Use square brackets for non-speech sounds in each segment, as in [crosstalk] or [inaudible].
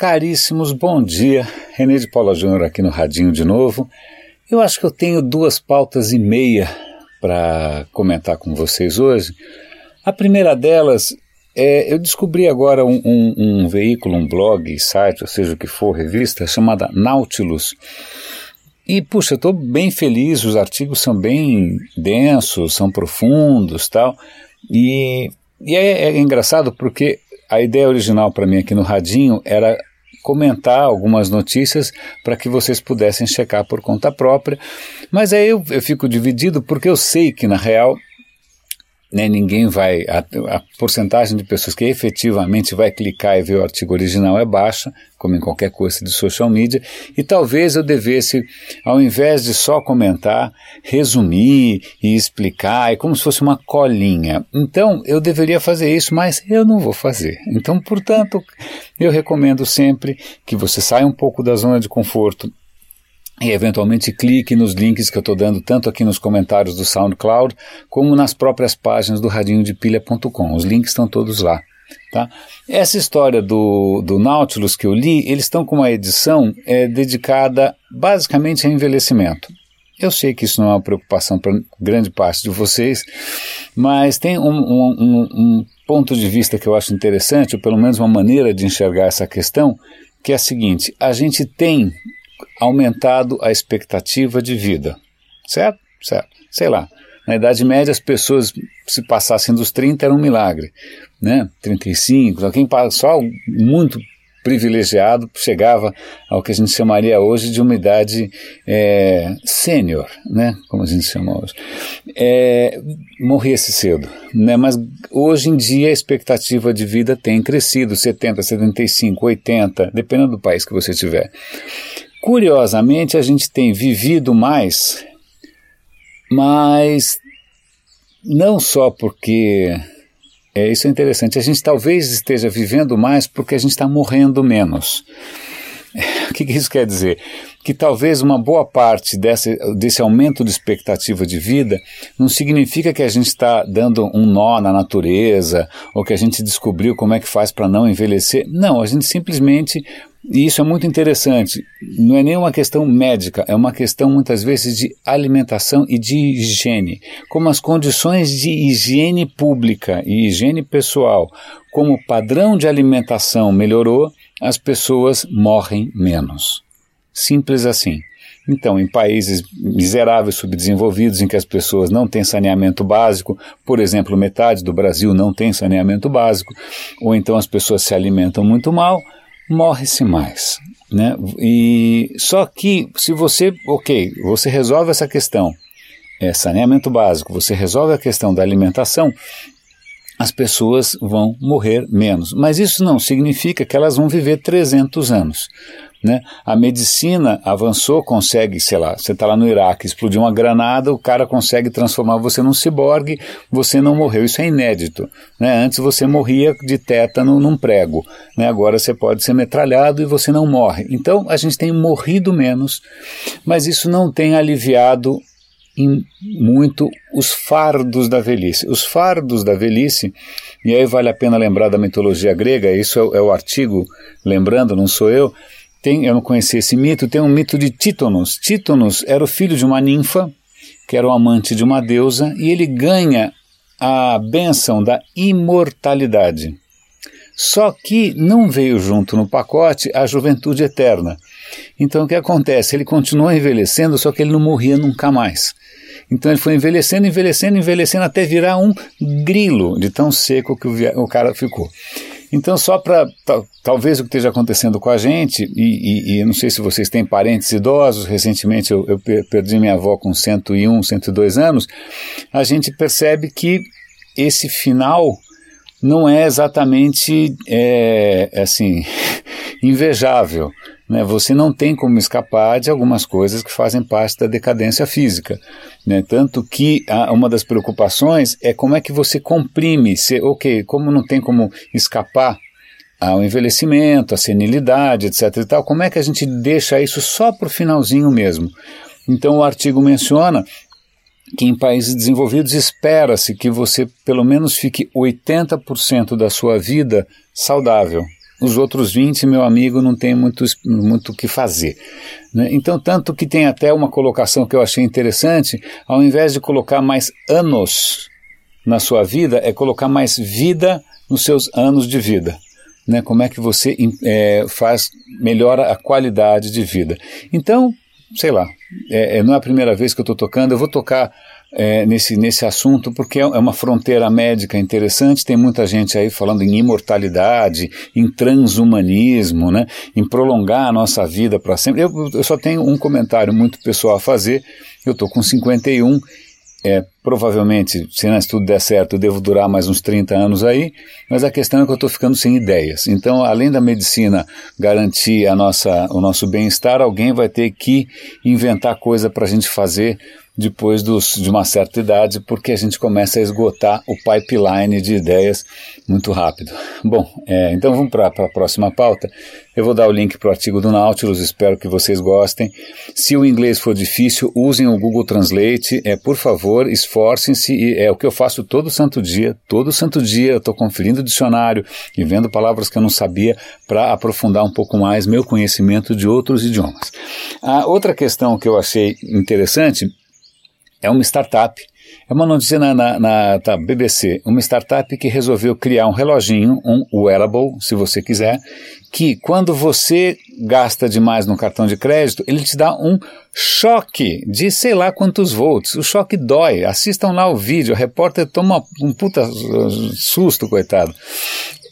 Caríssimos, bom dia. René de Paula Júnior aqui no Radinho de novo. Eu acho que eu tenho duas pautas e meia para comentar com vocês hoje. A primeira delas é, eu descobri agora um, um, um, veículo, um blog, site, ou seja o que for, revista, chamada Nautilus. E, puxa, estou bem feliz, os artigos são bem densos, são profundos tal. E, e é, é engraçado porque a ideia original para mim aqui no Radinho era comentar algumas notícias para que vocês pudessem checar por conta própria. Mas aí eu, eu fico dividido porque eu sei que, na real, né, ninguém vai. A, a, porcentagem de pessoas que efetivamente vai clicar e ver o artigo original é baixa, como em qualquer coisa de social media, e talvez eu devesse, ao invés de só comentar, resumir e explicar, é como se fosse uma colinha. Então eu deveria fazer isso, mas eu não vou fazer. Então, portanto, eu recomendo sempre que você saia um pouco da zona de conforto e eventualmente clique nos links que eu estou dando tanto aqui nos comentários do SoundCloud como nas próprias páginas do radinhodepilha.com. Os links estão todos lá. Tá? Essa história do, do Nautilus que eu li, eles estão com uma edição é, dedicada basicamente a envelhecimento. Eu sei que isso não é uma preocupação para grande parte de vocês, mas tem um, um, um, um ponto de vista que eu acho interessante, ou pelo menos uma maneira de enxergar essa questão, que é a seguinte: a gente tem aumentado a expectativa de vida. Certo? Certo. Sei lá. Na Idade Média, as pessoas, se passassem dos 30, era um milagre. Né? 35, quem só muito privilegiado chegava ao que a gente chamaria hoje de uma idade é, sênior, né? como a gente chama hoje. É, morria-se cedo. Né? Mas hoje em dia a expectativa de vida tem crescido, 70, 75, 80, dependendo do país que você tiver. Curiosamente, a gente tem vivido mais, mas não só porque. É, isso é interessante. A gente talvez esteja vivendo mais porque a gente está morrendo menos. [laughs] O que, isso quer dizer? Que talvez uma boa parte desse, desse aumento de expectativa de vida não significa que a gente está dando um nó na natureza ou que a gente descobriu como é que faz para não envelhecer. Não, a gente simplesmente e isso é muito interessante. Não é nem uma questão médica, é uma questão muitas vezes de alimentação e de higiene. Como as condições de higiene pública e higiene pessoal, como o padrão de alimentação melhorou, as pessoas morrem menos. Simples assim. Então, em países miseráveis, subdesenvolvidos, em que as pessoas não têm saneamento básico, por exemplo, metade do Brasil não tem saneamento básico, ou então as pessoas se alimentam muito mal, morre-se mais. Né? E só que se você, ok, você resolve essa questão, é, saneamento básico, você resolve a questão da alimentação, as pessoas vão morrer menos. Mas isso não significa que elas vão viver 300 anos. Né? A medicina avançou, consegue, sei lá, você está lá no Iraque, explodiu uma granada, o cara consegue transformar você num ciborgue, você não morreu. Isso é inédito. Né? Antes você morria de tétano num prego, né? agora você pode ser metralhado e você não morre. Então a gente tem morrido menos, mas isso não tem aliviado em muito os fardos da velhice. Os fardos da velhice, e aí vale a pena lembrar da mitologia grega, isso é, é o artigo, lembrando, não sou eu tem, eu não conhecia esse mito, tem um mito de Títonos. Títonos era o filho de uma ninfa, que era o amante de uma deusa, e ele ganha a bênção da imortalidade. Só que não veio junto no pacote a juventude eterna. Então o que acontece? Ele continuou envelhecendo, só que ele não morria nunca mais. Então ele foi envelhecendo, envelhecendo, envelhecendo até virar um grilo de tão seco que o, o cara ficou. Então, só para talvez o que esteja acontecendo com a gente, e, e, e, não sei se vocês têm parentes idosos, recentemente eu, eu perdi minha avó com 101, 102 anos, a gente percebe que esse final não é exatamente é, assim [laughs] invejável. Né? Você não tem como escapar de algumas coisas que fazem parte da decadência física. Né? Tanto que a, uma das preocupações é como é que você comprime, se, ok, como não tem como escapar ao envelhecimento, à senilidade, etc. e tal, como é que a gente deixa isso só para o finalzinho mesmo? Então o artigo menciona que em países desenvolvidos espera-se que você pelo menos fique 80% da sua vida saudável. Os outros 20, meu amigo, não tem muito muito o que fazer. Né? Então, tanto que tem até uma colocação que eu achei interessante, ao invés de colocar mais anos na sua vida, é colocar mais vida nos seus anos de vida. Né? Como é que você é, faz, melhora a qualidade de vida. Então, sei lá, é, é não é a primeira vez que eu estou tocando, eu vou tocar é, nesse, nesse assunto, porque é, é uma fronteira médica interessante. Tem muita gente aí falando em imortalidade, em transhumanismo, né, em prolongar a nossa vida para sempre. Eu, eu só tenho um comentário muito pessoal a fazer. Eu estou com 51 é, provavelmente, se tudo der certo, eu devo durar mais uns 30 anos aí, mas a questão é que eu estou ficando sem ideias. Então, além da medicina garantir a nossa, o nosso bem-estar, alguém vai ter que inventar coisa para a gente fazer depois dos, de uma certa idade, porque a gente começa a esgotar o pipeline de ideias muito rápido. Bom, é, então vamos para a próxima pauta. Eu vou dar o link para o artigo do Nautilus, espero que vocês gostem. Se o inglês for difícil, usem o Google Translate, é, por favor, esforcem-se, é o que eu faço todo santo dia, todo santo dia eu estou conferindo o dicionário e vendo palavras que eu não sabia para aprofundar um pouco mais meu conhecimento de outros idiomas. A outra questão que eu achei interessante é uma startup. É uma notícia na, na, na tá, BBC, uma startup que resolveu criar um reloginho, um wearable, se você quiser, que quando você gasta demais no cartão de crédito, ele te dá um choque de sei lá quantos volts. O choque dói. Assistam lá o vídeo, o repórter toma um puta susto, coitado.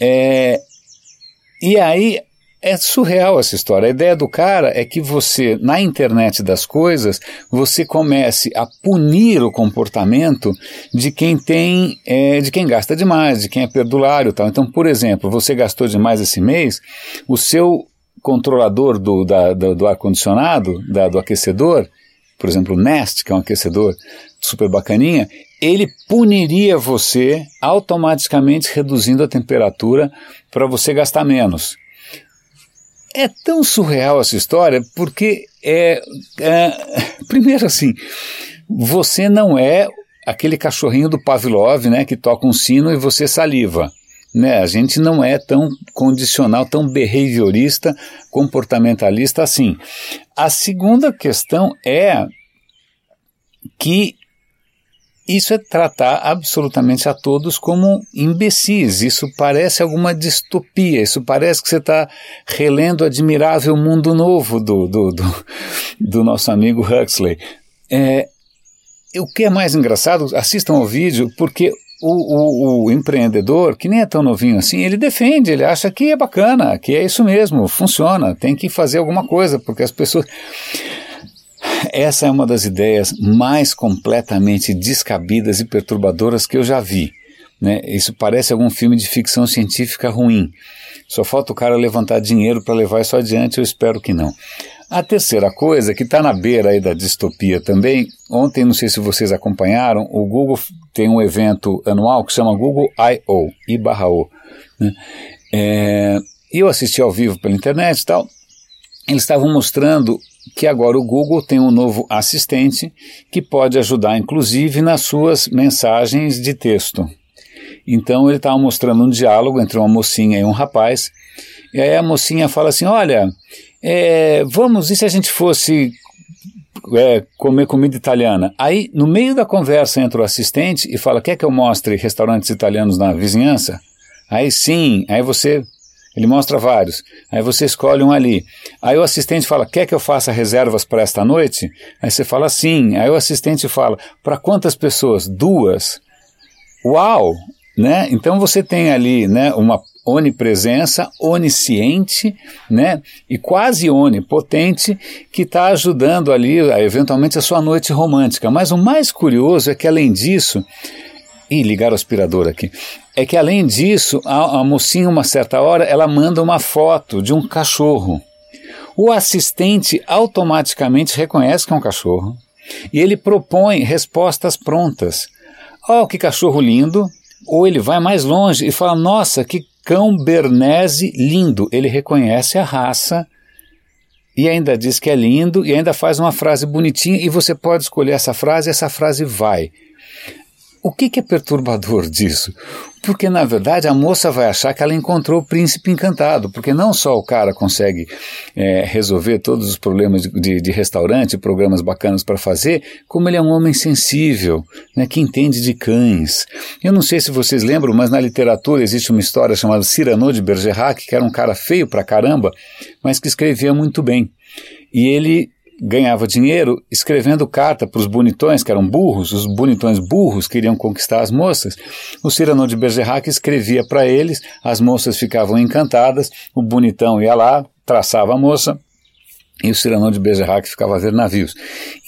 É, e aí é surreal essa história. A ideia do cara é que você, na internet das coisas, você comece a punir o comportamento de quem tem, é, de quem gasta demais, de quem é perdulário tal. Então, por exemplo, você gastou demais esse mês, o seu controlador do, da, do, do ar-condicionado, do aquecedor, por exemplo, o Nest, que é um aquecedor super bacaninha, ele puniria você automaticamente reduzindo a temperatura para você gastar menos. É tão surreal essa história porque é, é [laughs] primeiro assim, você não é aquele cachorrinho do Pavlov, né, que toca um sino e você saliva. Né, a gente não é tão condicional, tão behaviorista, comportamentalista assim. A segunda questão é que isso é tratar absolutamente a todos como imbecis. Isso parece alguma distopia. Isso parece que você está relendo o admirável mundo novo do, do, do, do nosso amigo Huxley. É, o que é mais engraçado, assistam ao vídeo, porque o, o, o, empreendedor, que nem é tão novinho assim, ele defende, ele acha que é bacana, que é isso mesmo, funciona, tem que fazer alguma coisa, porque as pessoas. Essa é uma das ideias mais completamente descabidas e perturbadoras que eu já vi. Né? Isso parece algum filme de ficção científica ruim. Só falta o cara levantar dinheiro para levar isso adiante, eu espero que não. A terceira coisa, que está na beira aí da distopia também, ontem, não sei se vocês acompanharam, o Google tem um evento anual que chama Google I.O.. Né? É, eu assisti ao vivo pela internet e tal, eles estavam mostrando que agora o Google tem um novo assistente que pode ajudar, inclusive, nas suas mensagens de texto. Então ele estava mostrando um diálogo entre uma mocinha e um rapaz, e aí a mocinha fala assim: Olha, é, vamos, e se a gente fosse é, comer comida italiana? Aí, no meio da conversa, entra o assistente e fala: Quer que eu mostre restaurantes italianos na vizinhança? Aí sim, aí você ele mostra vários. Aí você escolhe um ali. Aí o assistente fala: Quer que eu faça reservas para esta noite? Aí você fala sim. Aí o assistente fala: Para quantas pessoas? Duas. Uau! Né? Então você tem ali né, uma onipresença, onisciente, né, e quase onipotente, que está ajudando ali, eventualmente, a sua noite romântica. Mas o mais curioso é que, além disso, Ih, ligar o aspirador aqui. É que além disso, a, a mocinha, uma certa hora, ela manda uma foto de um cachorro. O assistente automaticamente reconhece que é um cachorro e ele propõe respostas prontas. Oh, que cachorro lindo! Ou ele vai mais longe e fala: Nossa, que cão bernese lindo! Ele reconhece a raça e ainda diz que é lindo e ainda faz uma frase bonitinha e você pode escolher essa frase e essa frase vai. O que, que é perturbador disso? Porque, na verdade, a moça vai achar que ela encontrou o príncipe encantado, porque não só o cara consegue é, resolver todos os problemas de, de, restaurante, programas bacanas para fazer, como ele é um homem sensível, né, que entende de cães. Eu não sei se vocês lembram, mas na literatura existe uma história chamada Cyrano de Bergerac, que era um cara feio pra caramba, mas que escrevia muito bem. E ele ganhava dinheiro escrevendo carta para os bonitões, que eram burros, os bonitões burros queriam conquistar as moças. O Cyrano de Bergerac escrevia para eles, as moças ficavam encantadas, o bonitão ia lá, traçava a moça, e o Cyrano de Bergerac ficava a ver navios.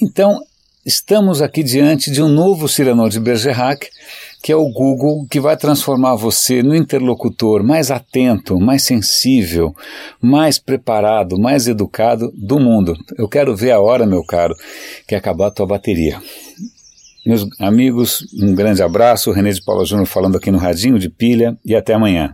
Então, estamos aqui diante de um novo Cyrano de Bergerac, que é o Google, que vai transformar você no interlocutor mais atento, mais sensível, mais preparado, mais educado do mundo. Eu quero ver a hora, meu caro, que acabar a tua bateria. Meus amigos, um grande abraço. René de Paula Júnior falando aqui no Radinho de Pilha e até amanhã.